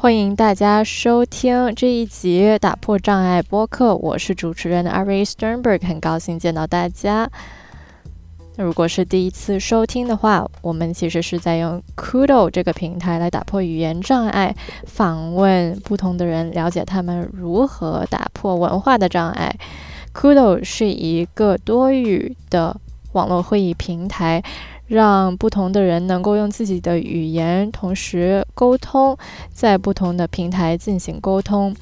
欢迎大家收听这一集打破障碍播客，我是主持人 Ari Sternberg，很高兴见到大家。如果是第一次收听的话，我们其实是在用 Kudo 这个平台来打破语言障碍，访问不同的人，了解他们如何打破文化的障碍。Kudo 是一个多语的网络会议平台，让不同的人能够用自己的语言同时沟通，在不同的平台进行沟通。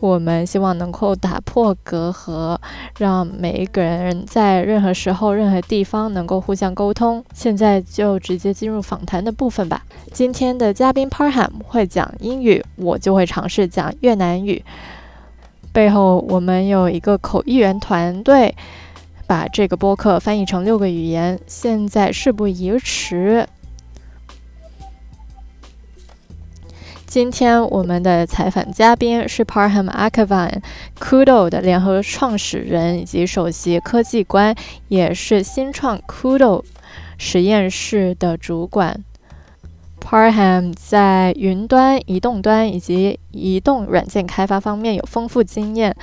我们希望能够打破隔阂，让每一个人在任何时候、任何地方能够互相沟通。现在就直接进入访谈的部分吧。今天的嘉宾 Parham 会讲英语，我就会尝试讲越南语。背后我们有一个口译员团队，把这个播客翻译成六个语言。现在事不宜迟。今天我们的采访嘉宾是 Parham Akavan Kudo 的联合创始人以及首席科技官，也是新创 Kudo 实验室的主管。Parham 在云端、移动端以及移动软件开发方面有丰富经验，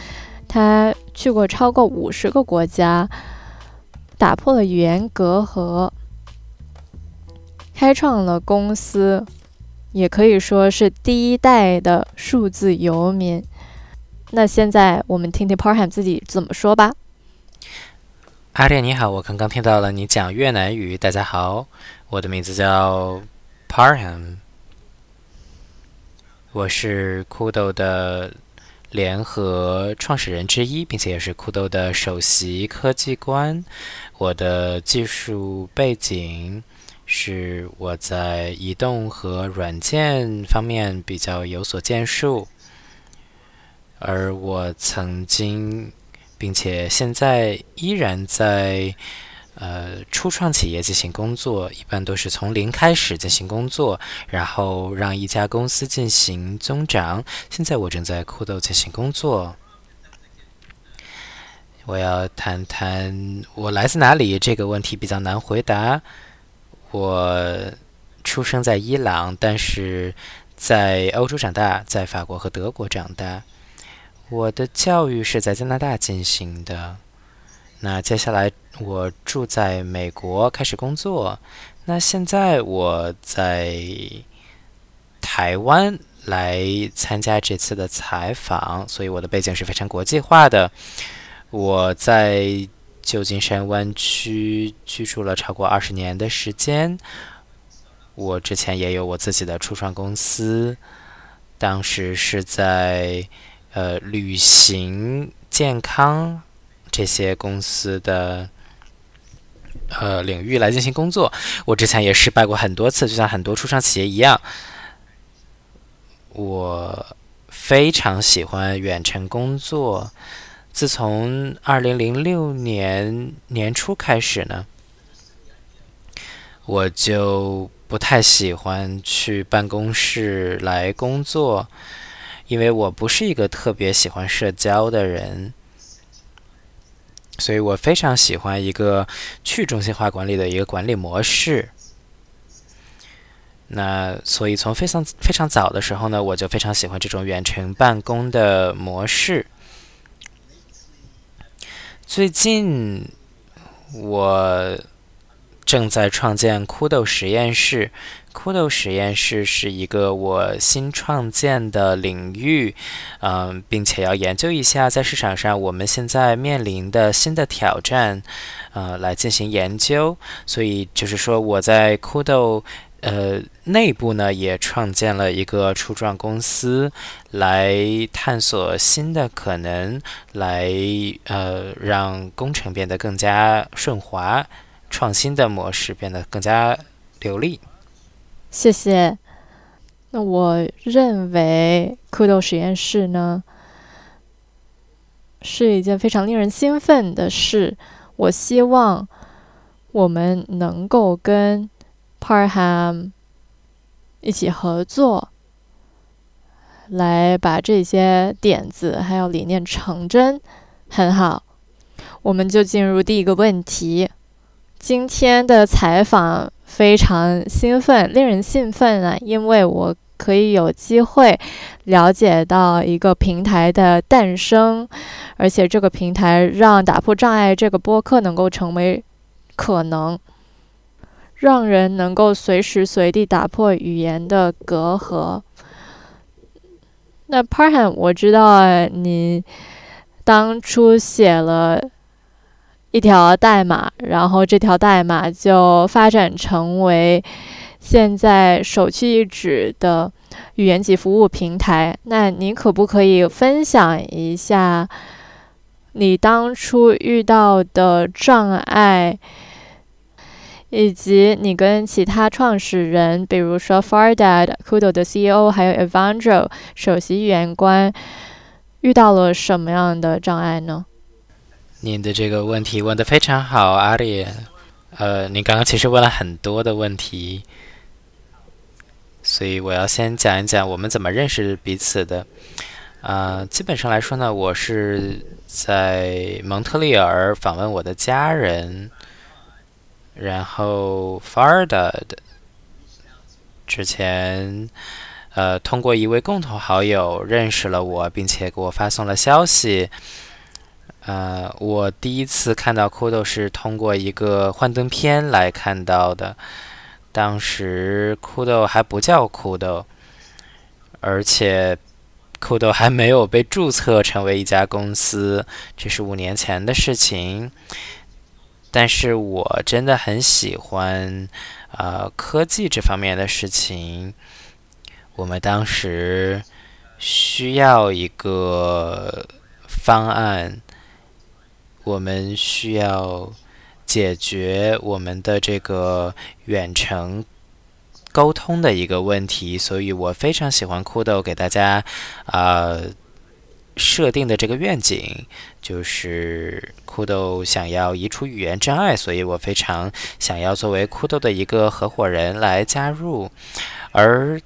他去过超过五十个国家，打破了语言隔阂，开创了公司。也可以说是第一代的数字游民。那现在我们听听 Parham 自己怎么说吧。阿莲你好，我刚刚听到了你讲越南语。大家好，我的名字叫 Parham，我是酷豆的联合创始人之一，并且也是酷豆的首席科技官。我的技术背景。是我在移动和软件方面比较有所建树，而我曾经并且现在依然在呃初创企业进行工作，一般都是从零开始进行工作，然后让一家公司进行增长。现在我正在酷豆进行工作，我要谈谈我来自哪里这个问题比较难回答。我出生在伊朗，但是在欧洲长大，在法国和德国长大。我的教育是在加拿大进行的。那接下来我住在美国，开始工作。那现在我在台湾来参加这次的采访，所以我的背景是非常国际化的。我在。旧金山湾区居住了超过二十年的时间。我之前也有我自己的初创公司，当时是在呃旅行、健康这些公司的呃领域来进行工作。我之前也失败过很多次，就像很多初创企业一样。我非常喜欢远程工作。自从二零零六年年初开始呢，我就不太喜欢去办公室来工作，因为我不是一个特别喜欢社交的人，所以我非常喜欢一个去中心化管理的一个管理模式。那所以从非常非常早的时候呢，我就非常喜欢这种远程办公的模式。最近，我正在创建酷豆实验室。酷豆实验室是一个我新创建的领域，嗯，并且要研究一下在市场上我们现在面临的新的挑战，呃，来进行研究。所以就是说，我在酷豆。呃，内部呢也创建了一个初创公司，来探索新的可能，来呃让工程变得更加顺滑，创新的模式变得更加流利。谢谢。那我认为酷豆实验室呢是一件非常令人兴奋的事。我希望我们能够跟。Parham 一起合作，来把这些点子还有理念成真，很好。我们就进入第一个问题。今天的采访非常兴奋，令人兴奋啊！因为我可以有机会了解到一个平台的诞生，而且这个平台让打破障碍这个播客能够成为可能，让人能够随时随地打破语言的隔阂。那 Parhan，我知道你当初写了一条代码，然后这条代码就发展成为现在首屈一指的语言级服务平台。那你可不可以分享一下你当初遇到的障碍？以及你跟其他创始人，比如说 Fardad、Kudo 的 CEO，还有 Evandro 首席语言官，遇到了什么样的障碍呢？您的这个问题问得非常好，阿里。呃，你刚刚其实问了很多的问题，所以我要先讲一讲我们怎么认识彼此的。啊，基本上来说呢，我是在蒙特利尔访问我的家人。然后 f a r d a 之前，呃，通过一位共同好友认识了我，并且给我发送了消息。呃，我第一次看到酷豆是通过一个幻灯片来看到的。当时酷豆还不叫酷豆而且酷豆还没有被注册成为一家公司，这是五年前的事情。但是我真的很喜欢，呃，科技这方面的事情。我们当时需要一个方案，我们需要解决我们的这个远程沟通的一个问题，所以我非常喜欢酷豆给大家啊设定的这个愿景。就是酷豆想要移除语言障碍，所以我非常想要作为酷豆的一个合伙人来加入。而，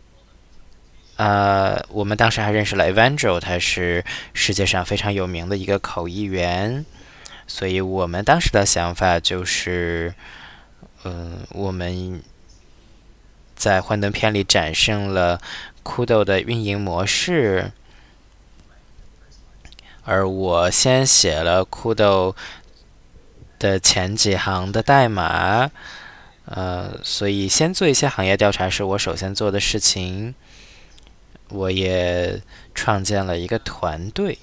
呃，我们当时还认识了 Evangel，他是世界上非常有名的一个口译员。所以我们当时的想法就是，嗯，我们在幻灯片里展示了酷豆的运营模式。而我先写了酷豆的前几行的代码，呃，所以先做一些行业调查是我首先做的事情。我也创建了一个团队，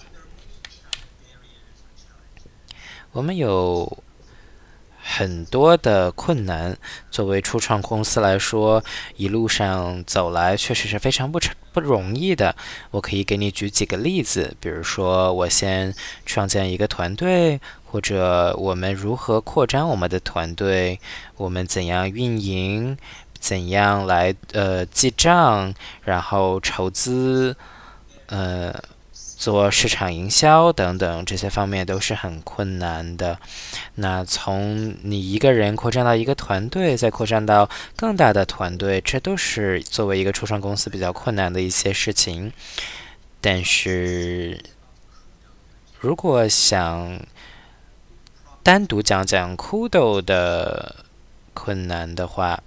我们有。很多的困难，作为初创公司来说，一路上走来确实是非常不不容易的。我可以给你举几个例子，比如说我先创建一个团队，或者我们如何扩张我们的团队，我们怎样运营，怎样来呃记账，然后筹资，呃。做市场营销等等这些方面都是很困难的。那从你一个人扩张到一个团队，再扩张到更大的团队，这都是作为一个初创公司比较困难的一些事情。但是，如果想单独讲讲 Kudo 的困难的话，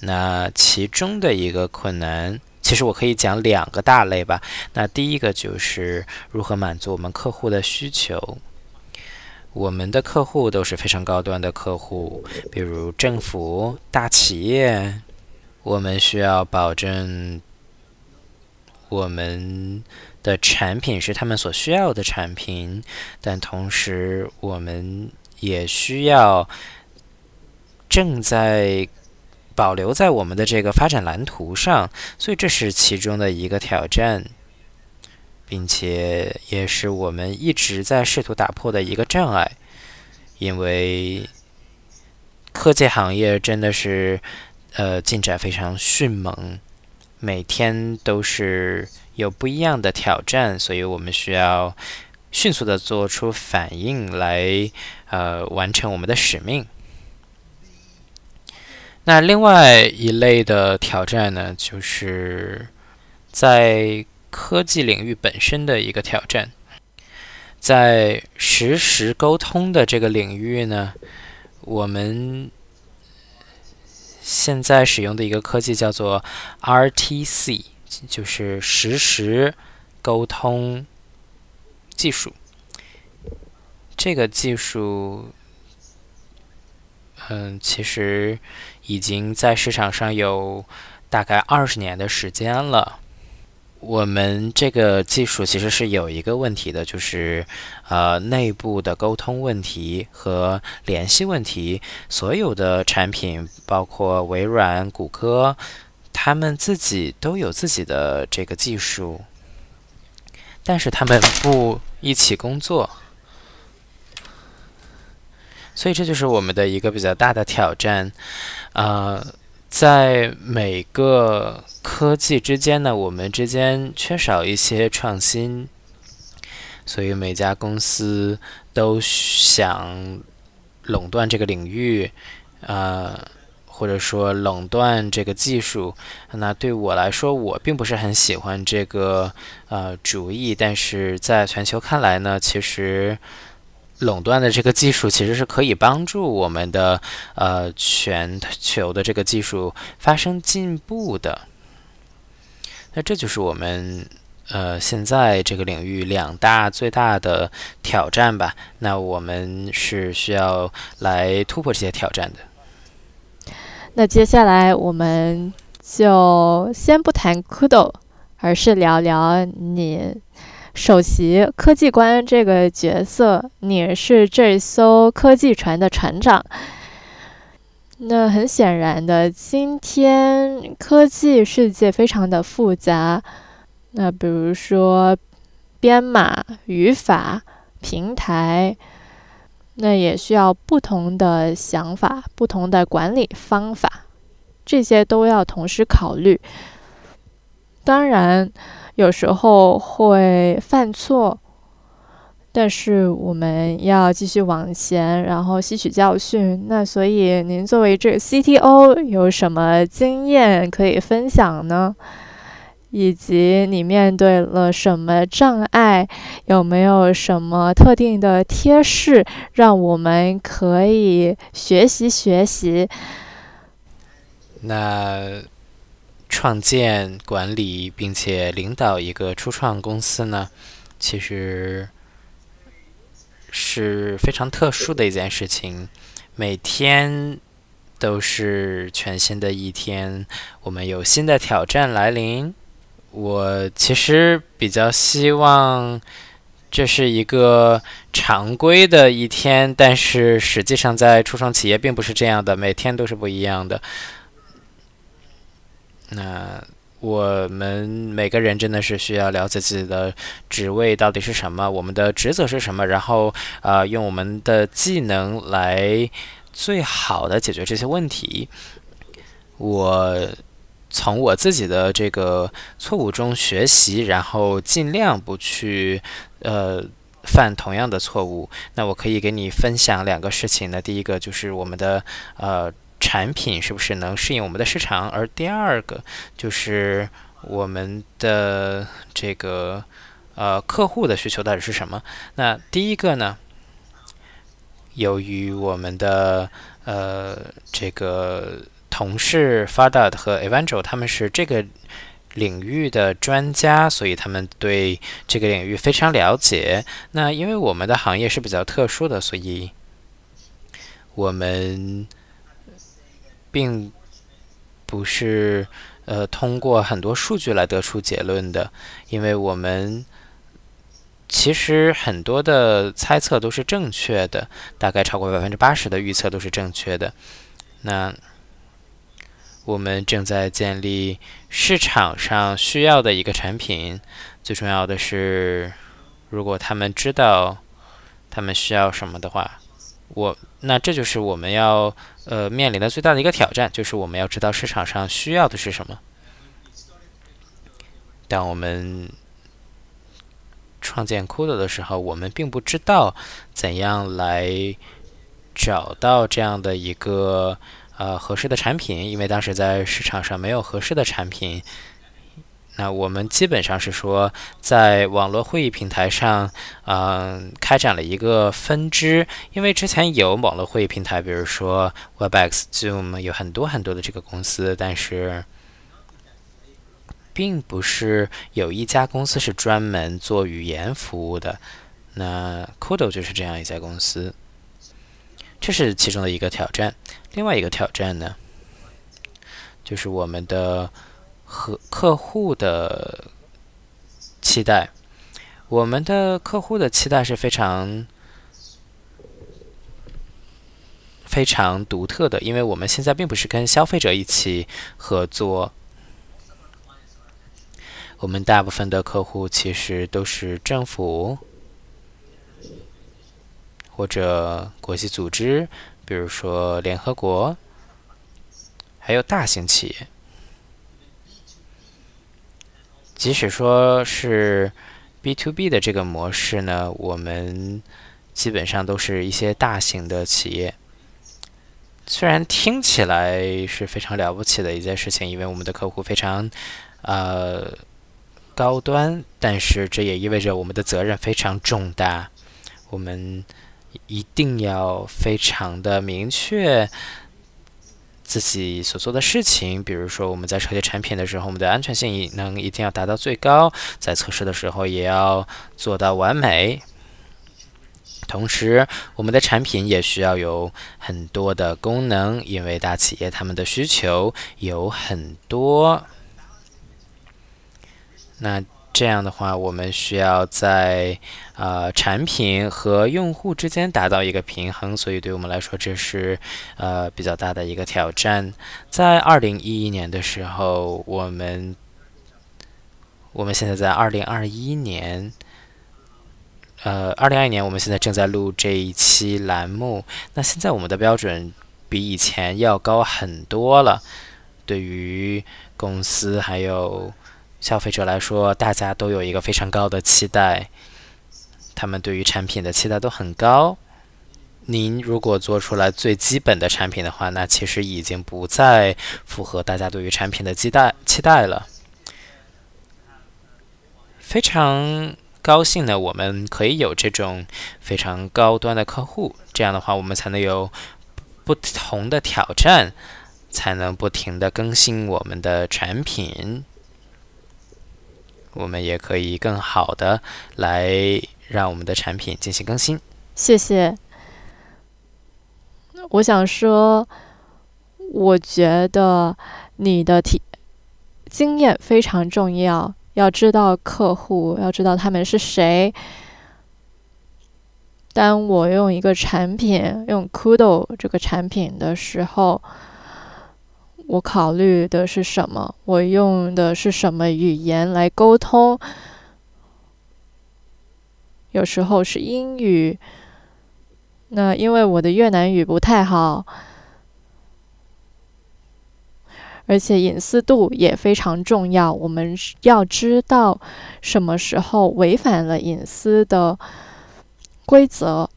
那其中的一个困难。其实我可以讲两个大类吧。那第一个就是如何满足我们客户的需求。我们的客户都是非常高端的客户，比如政府、大企业。我们需要保证我们的产品是他们所需要的产品，但同时我们也需要正在。保留在我们的这个发展蓝图上，所以这是其中的一个挑战，并且也是我们一直在试图打破的一个障碍。因为科技行业真的是呃进展非常迅猛，每天都是有不一样的挑战，所以我们需要迅速的做出反应来，呃，完成我们的使命。那另外一类的挑战呢，就是在科技领域本身的一个挑战。在实时沟通的这个领域呢，我们现在使用的一个科技叫做 RTC 就是实时沟通技术。这个技术，嗯，其实已经在市场上有大概二十年的时间了。我们这个技术其实是有一个问题的，就是呃内部的沟通问题和联系问题。所有的产品，包括微软、谷歌，他们自己都有自己的这个技术，但是他们不一起工作，所以这就是我们的一个比较大的挑战，啊。在每个科技之间呢，我们之间缺少一些创新，所以每家公司都想垄断这个领域，呃，或者说垄断这个技术。那对我来说，我并不是很喜欢这个呃主意，但是在全球看来呢，其实。垄断的这个技术其实是可以帮助我们的呃全球的这个技术发生进步的。那这就是我们呃现在这个领域两大最大的挑战吧。那我们是需要来突破这些挑战的。那接下来我们就先不谈 Kudo，而是聊聊你。首席科技官这个角色，你是这艘科技船的船长。那很显然的，今天科技世界非常的复杂。那比如说编码、语法、平台，那也需要不同的想法、不同的管理方法，这些都要同时考虑。当然。有时候会犯错，但是我们要继续往前，然后吸取教训。那所以，您作为这个 CTO 有什么经验可以分享呢？以及你面对了什么障碍？有没有什么特定的贴士，让我们可以学习学习？那。创建、管理并且领导一个初创公司呢，其实是非常特殊的一件事情。每天都是全新的一天，我们有新的挑战来临。我其实比较希望这是一个常规的一天，但是实际上在初创企业并不是这样的，每天都是不一样的。那我们每个人真的是需要了解自己的职位到底是什么，我们的职责是什么，然后呃，用我们的技能来最好的解决这些问题。我从我自己的这个错误中学习，然后尽量不去呃犯同样的错误。那我可以给你分享两个事情呢，第一个就是我们的呃。产品是不是能适应我们的市场？而第二个就是我们的这个呃客户的需求到底是什么？那第一个呢，由于我们的呃这个同事 Fadad 和 Evangel 他们是这个领域的专家，所以他们对这个领域非常了解。那因为我们的行业是比较特殊的，所以我们。并不是呃通过很多数据来得出结论的，因为我们其实很多的猜测都是正确的，大概超过百分之八十的预测都是正确的。那我们正在建立市场上需要的一个产品，最重要的是，如果他们知道他们需要什么的话。我那这就是我们要呃面临的最大的一个挑战，就是我们要知道市场上需要的是什么。当我们创建 Kudo 的时候，我们并不知道怎样来找到这样的一个呃合适的产品，因为当时在市场上没有合适的产品。那我们基本上是说，在网络会议平台上，嗯，开展了一个分支。因为之前有网络会议平台，比如说 Webex、Zoom，有很多很多的这个公司，但是并不是有一家公司是专门做语言服务的。那 Kudo 就是这样一家公司，这是其中的一个挑战。另外一个挑战呢，就是我们的和客户的期待。我们的客户的期待是非常非常独特的，因为我们现在并不是跟消费者一起合作。我们大部分的客户其实都是政府或者国际组织，比如说联合国，还有大型企业。即使说是 B to B 的这个模式呢，我们基本上都是一些大型的企业。虽然听起来是非常了不起的一件事情，因为我们的客户非常呃。高端，但是这也意味着我们的责任非常重大。我们一定要非常的明确自己所做的事情。比如说，我们在设计产品的时候，我们的安全性能一定要达到最高；在测试的时候，也要做到完美。同时，我们的产品也需要有很多的功能，因为大企业他们的需求有很多。那这样的话，我们需要在呃产品和用户之间达到一个平衡，所以对我们来说，这是呃比较大的一个挑战。在二零一一年的时候，我们我们现在在二零二一年，呃，二零二一年，我们现在正在录这一期栏目。那现在我们的标准比以前要高很多了，对于公司还有。消费者来说，大家都有一个非常高的期待，他们对于产品的期待都很高。您如果做出来最基本的产品的话，那其实已经不再符合大家对于产品的期待期待了。非常高兴呢，我们可以有这种非常高端的客户，这样的话，我们才能有不同的挑战，才能不停的更新我们的产品。我们也可以更好的来让我们的产品进行更新。谢谢。我想说，我觉得你的体经验非常重要，要知道客户，要知道他们是谁。当我用一个产品，用 Kudo 这个产品的时候。我考虑的是什么？我用的是什么语言来沟通？有时候是英语。那因为我的越南语不太好，而且隐私度也非常重要。我们要知道什么时候违反了隐私的规则，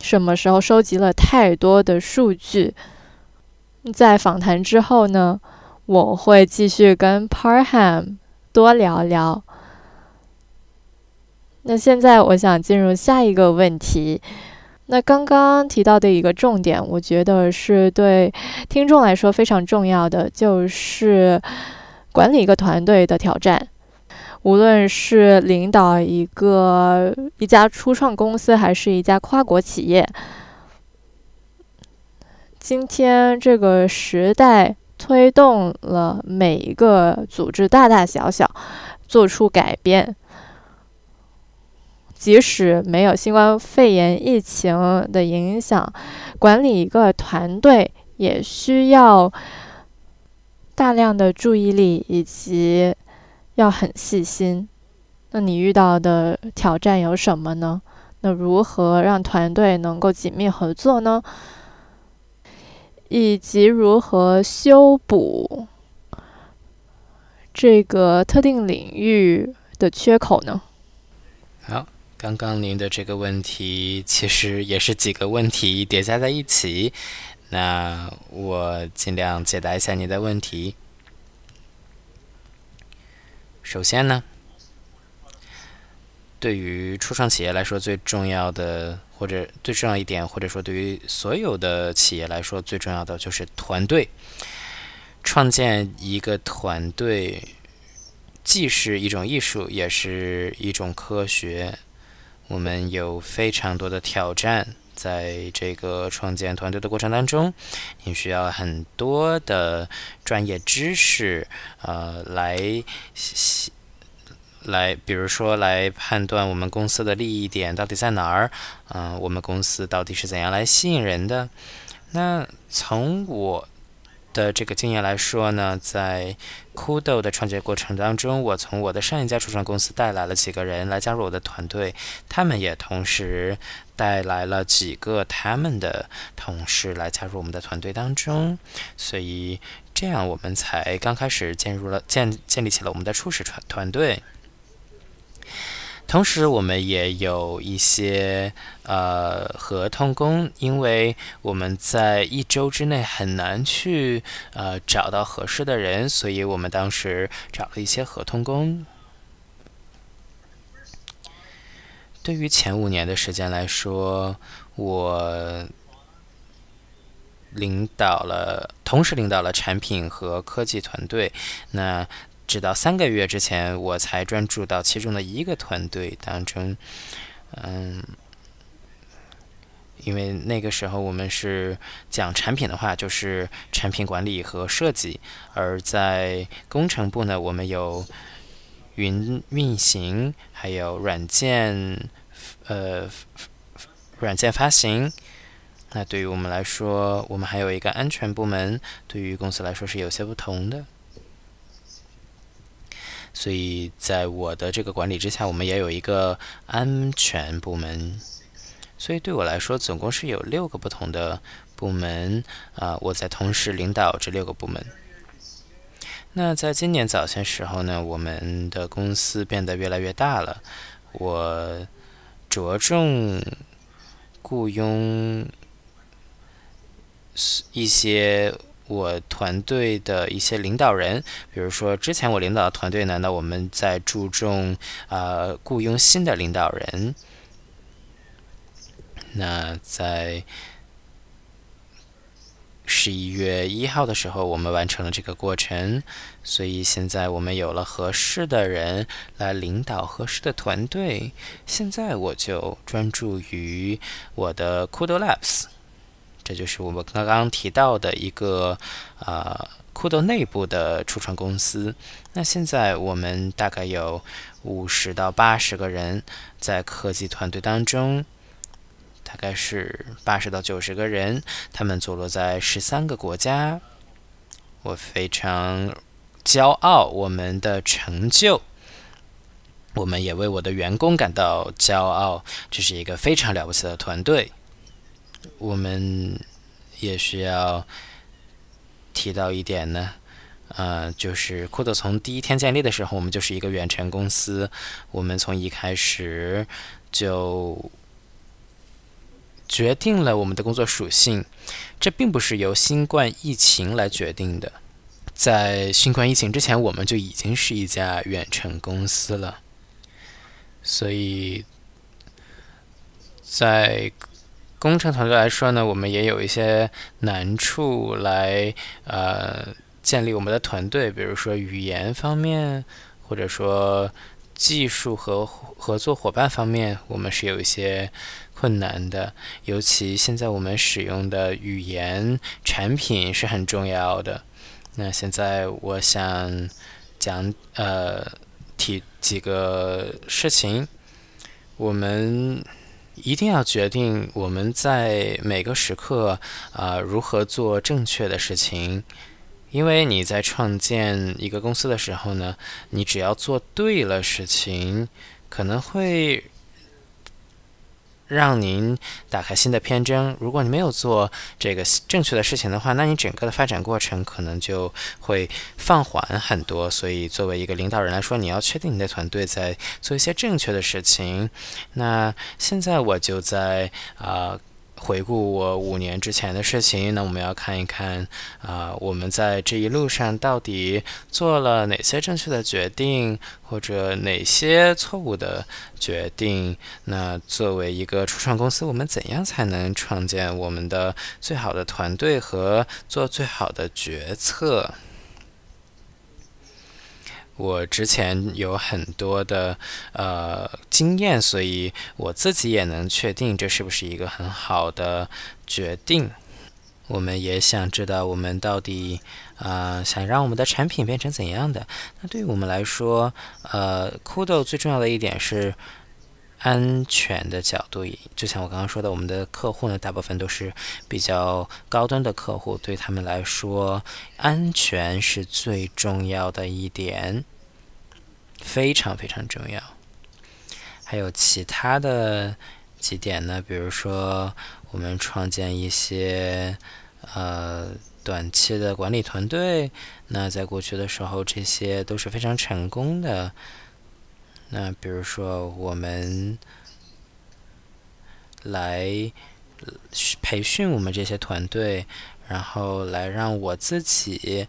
什么时候收集了太多的数据。在访谈之后呢，我会继续跟 Parham 多聊聊。那现在我想进入下一个问题。那刚刚提到的一个重点，我觉得是对听众来说非常重要的，就是管理一个团队的挑战。无论是领导一个一家初创公司，还是一家跨国企业。今天这个时代推动了每一个组织大大小小做出改变，即使没有新冠肺炎疫情的影响，管理一个团队也需要大量的注意力以及要很细心。那你遇到的挑战有什么呢？那如何让团队能够紧密合作呢？以及如何修补这个特定领域的缺口呢？好，刚刚您的这个问题其实也是几个问题叠加在一起，那我尽量解答一下您的问题。首先呢，对于初创企业来说，最重要的。或者最重要一点，或者说对于所有的企业来说，最重要的就是团队。创建一个团队，既是一种艺术，也是一种科学。我们有非常多的挑战，在这个创建团队的过程当中，你需要很多的专业知识，呃，来来，比如说来判断我们公司的利益点到底在哪儿，嗯，我们公司到底是怎样来吸引人的。那从我。的这个经验来说呢，在酷豆的创建过程当中，我从我的上一家初创公司带来了几个人来加入我的团队，他们也同时带来了几个他们的同事来加入我们的团队当中，所以这样我们才刚开始建入了建建立起了我们的初始团团队。同时，我们也有一些呃合同工，因为我们在一周之内很难去呃找到合适的人，所以我们当时找了一些合同工。对于前五年的时间来说，我领导了，同时领导了产品和科技团队。那直到三个月之前，我才专注到其中的一个团队当中。嗯，因为那个时候我们是讲产品的话，就是产品管理和设计；而在工程部呢，我们有云运行，还有软件，呃，软件发行。那对于我们来说，我们还有一个安全部门，对于公司来说是有些不同的。所以在我的这个管理之下，我们也有一个安全部门。所以对我来说，总共是有六个不同的部门啊，我在同时领导这六个部门。那在今年早些时候呢，我们的公司变得越来越大了，我着重雇佣一些。我团队的一些领导人，比如说之前我领导的团队呢，那我们在注重啊雇佣新的领导人。那在十一月一号的时候，我们完成了这个过程，所以现在我们有了合适的人来领导合适的团队。现在我就专注于我的 Kudo Labs。这就是我们刚刚提到的一个啊，酷豆内部的初创公司。那现在我们大概有五十到八十个人在科技团队当中，大概是八十到九十个人，他们坐落在十三个国家。我非常骄傲我们的成就，我们也为我的员工感到骄傲。这是一个非常了不起的团队。我们也需要提到一点呢，呃，就是酷豆从第一天建立的时候，我们就是一个远程公司。我们从一开始就决定了我们的工作属性，这并不是由新冠疫情来决定的。在新冠疫情之前，我们就已经是一家远程公司了，所以在。工程团队来说呢，我们也有一些难处来呃建立我们的团队，比如说语言方面，或者说技术和合作伙伴方面，我们是有一些困难的。尤其现在我们使用的语言产品是很重要的。那现在我想讲呃提几个事情，我们。一定要决定我们在每个时刻啊如何做正确的事情，因为你在创建一个公司的时候呢，你只要做对了事情，可能会。让您打开新的篇章。如果你没有做这个正确的事情的话，那你整个的发展过程可能就会放缓很多。所以，作为一个领导人来说，你要确定你的团队在做一些正确的事情。那现在我就在啊。回顾我五年之前的事情，那我们要看一看啊，我们在这一路上到底做了哪些正确的决定，或者哪些错误的决定？那作为一个初创公司，我们怎样才能创建我们的最好的团队和做最好的决策？我之前有很多的呃经验，所以我自己也能确定这是不是一个很好的决定。我们也想知道我们到底啊想让我们的产品变成怎样的。那对于我们来说，呃，Kudo 最重要的一点是安全的角度。就像我刚刚说的，我们的客户呢，大部分都是比较高端的客户，对他们来说，安全是最重要的一点。非常非常重要，还有其他的几点呢？比如说，我们创建一些呃短期的管理团队，那在过去的时候，这些都是非常成功的。那比如说，我们来培训我们这些团队，然后来让我自己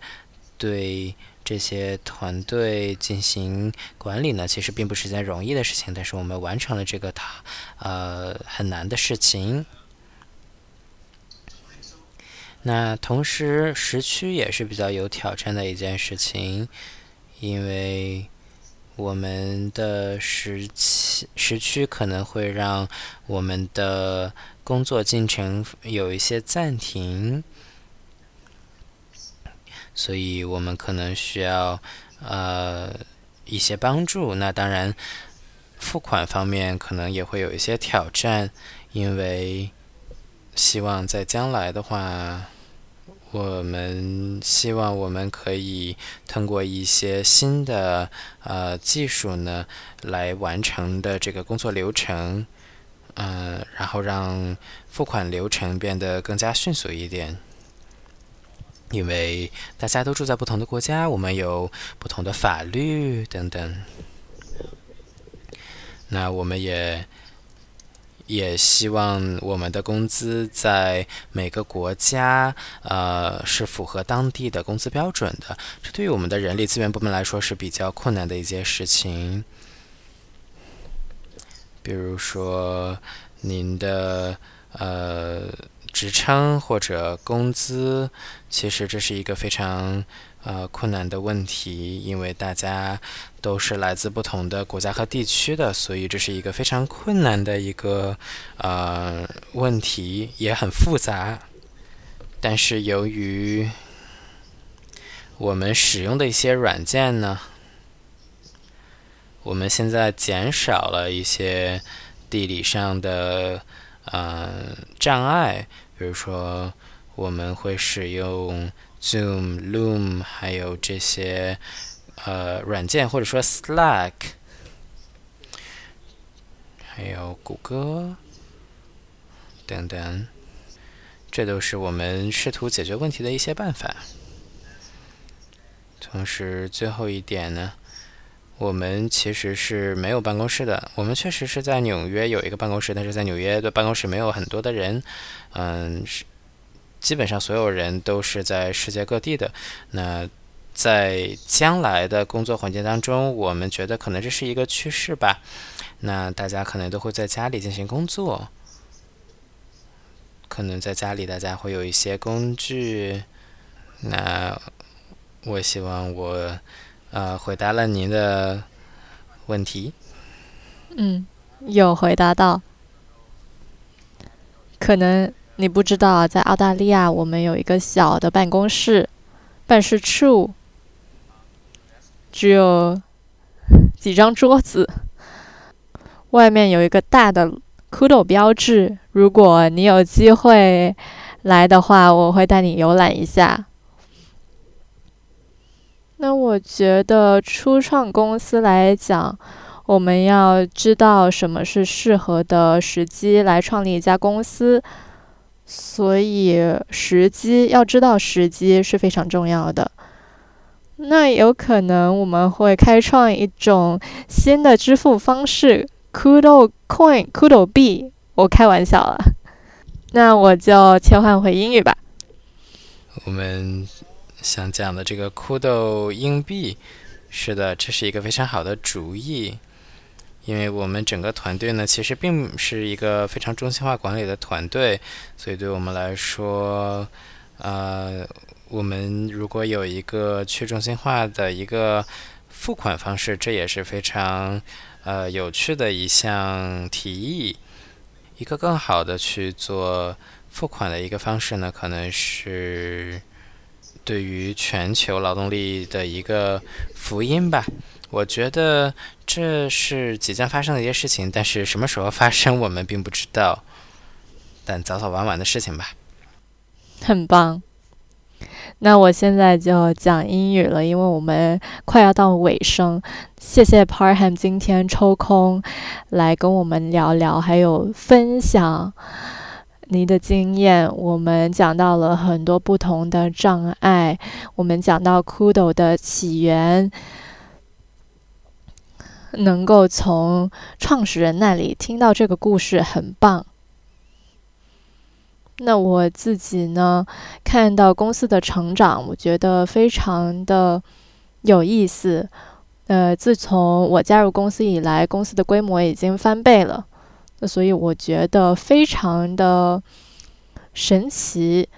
对。这些团队进行管理呢，其实并不是件容易的事情，但是我们完成了这个它呃很难的事情。那同时时区也是比较有挑战的一件事情，因为我们的时期时区可能会让我们的工作进程有一些暂停。所以我们可能需要呃一些帮助。那当然，付款方面可能也会有一些挑战，因为希望在将来的话，我们希望我们可以通过一些新的呃技术呢来完成的这个工作流程，嗯，然后让付款流程变得更加迅速一点。因为大家都住在不同的国家，我们有不同的法律等等。那我们也也希望我们的工资在每个国家呃是符合当地的工资标准的。这对于我们的人力资源部门来说是比较困难的一件事情。比如说您的呃。职称或者工资，其实这是一个非常呃困难的问题，因为大家都是来自不同的国家和地区的，所以这是一个非常困难的一个呃问题，也很复杂。但是由于我们使用的一些软件呢，我们现在减少了一些地理上的呃障碍。比如说，我们会使用 Zoom、Loom，还有这些呃软件，或者说 Slack，还有谷歌等等，这都是我们试图解决问题的一些办法。同时，最后一点呢，我们其实是没有办公室的。我们确实是在纽约有一个办公室，但是在纽约的办公室没有很多的人。嗯，是基本上所有人都是在世界各地的。那在将来的工作环境当中，我们觉得可能这是一个趋势吧。那大家可能都会在家里进行工作，可能在家里大家会有一些工具。那我希望我呃回答了您的问题。嗯，有回答到，可能。你不知道，在澳大利亚，我们有一个小的办公室，办事处，只有几张桌子，外面有一个大的 Kudo 标志。如果你有机会来的话，我会带你游览一下。那我觉得，初创公司来讲，我们要知道什么是适合的时机来创立一家公司。所以时机要知道时机是非常重要的。那有可能我们会开创一种新的支付方式，Kudo Coin、Kudo 币。我开玩笑了。那我就切换回英语吧。我们想讲的这个 Kudo 硬币，是的，这是一个非常好的主意。因为我们整个团队呢，其实并是一个非常中心化管理的团队，所以对我们来说，呃，我们如果有一个去中心化的一个付款方式，这也是非常呃有趣的一项提议。一个更好的去做付款的一个方式呢，可能是对于全球劳动力的一个福音吧。我觉得这是即将发生的一些事情，但是什么时候发生我们并不知道，但早早晚晚的事情吧。很棒。那我现在就讲英语了，因为我们快要到尾声。谢谢 Parham 今天抽空来跟我们聊聊，还有分享你的经验。我们讲到了很多不同的障碍，我们讲到 Kudo 的起源。能够从创始人那里听到这个故事很棒。那我自己呢，看到公司的成长，我觉得非常的有意思。呃，自从我加入公司以来，公司的规模已经翻倍了，那所以我觉得非常的神奇。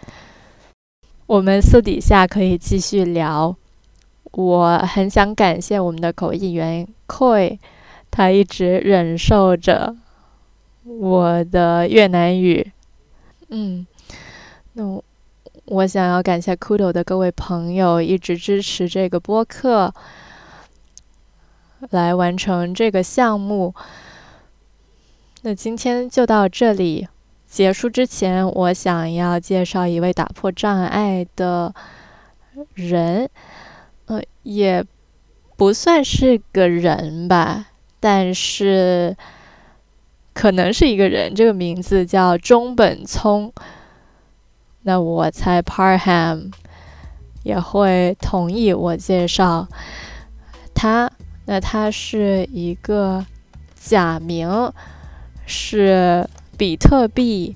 我们私底下可以继续聊。我很想感谢我们的口译员 Koi，他一直忍受着我的越南语。嗯，那我想要感谢 Kudo 的各位朋友，一直支持这个播客，来完成这个项目。那今天就到这里，结束之前，我想要介绍一位打破障碍的人。也不算是个人吧，但是可能是一个人。这个名字叫中本聪。那我猜 Parham 也会同意我介绍他。那他是一个假名，是比特币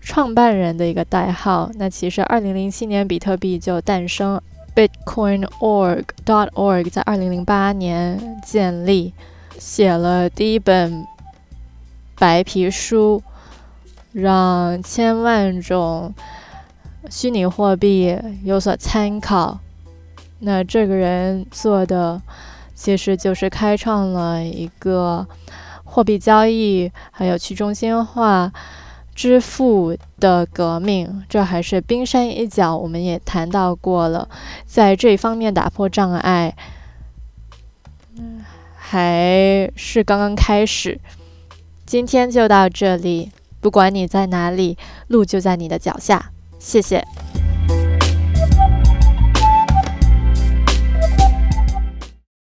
创办人的一个代号。那其实，二零零七年比特币就诞生。Bitcoin.org.org 在二零零八年建立，写了第一本白皮书，让千万种虚拟货币有所参考。那这个人做的，其实就是开创了一个货币交易，还有去中心化。支付的革命，这还是冰山一角。我们也谈到过了，在这方面打破障碍，还是刚刚开始。今天就到这里，不管你在哪里，路就在你的脚下。谢谢。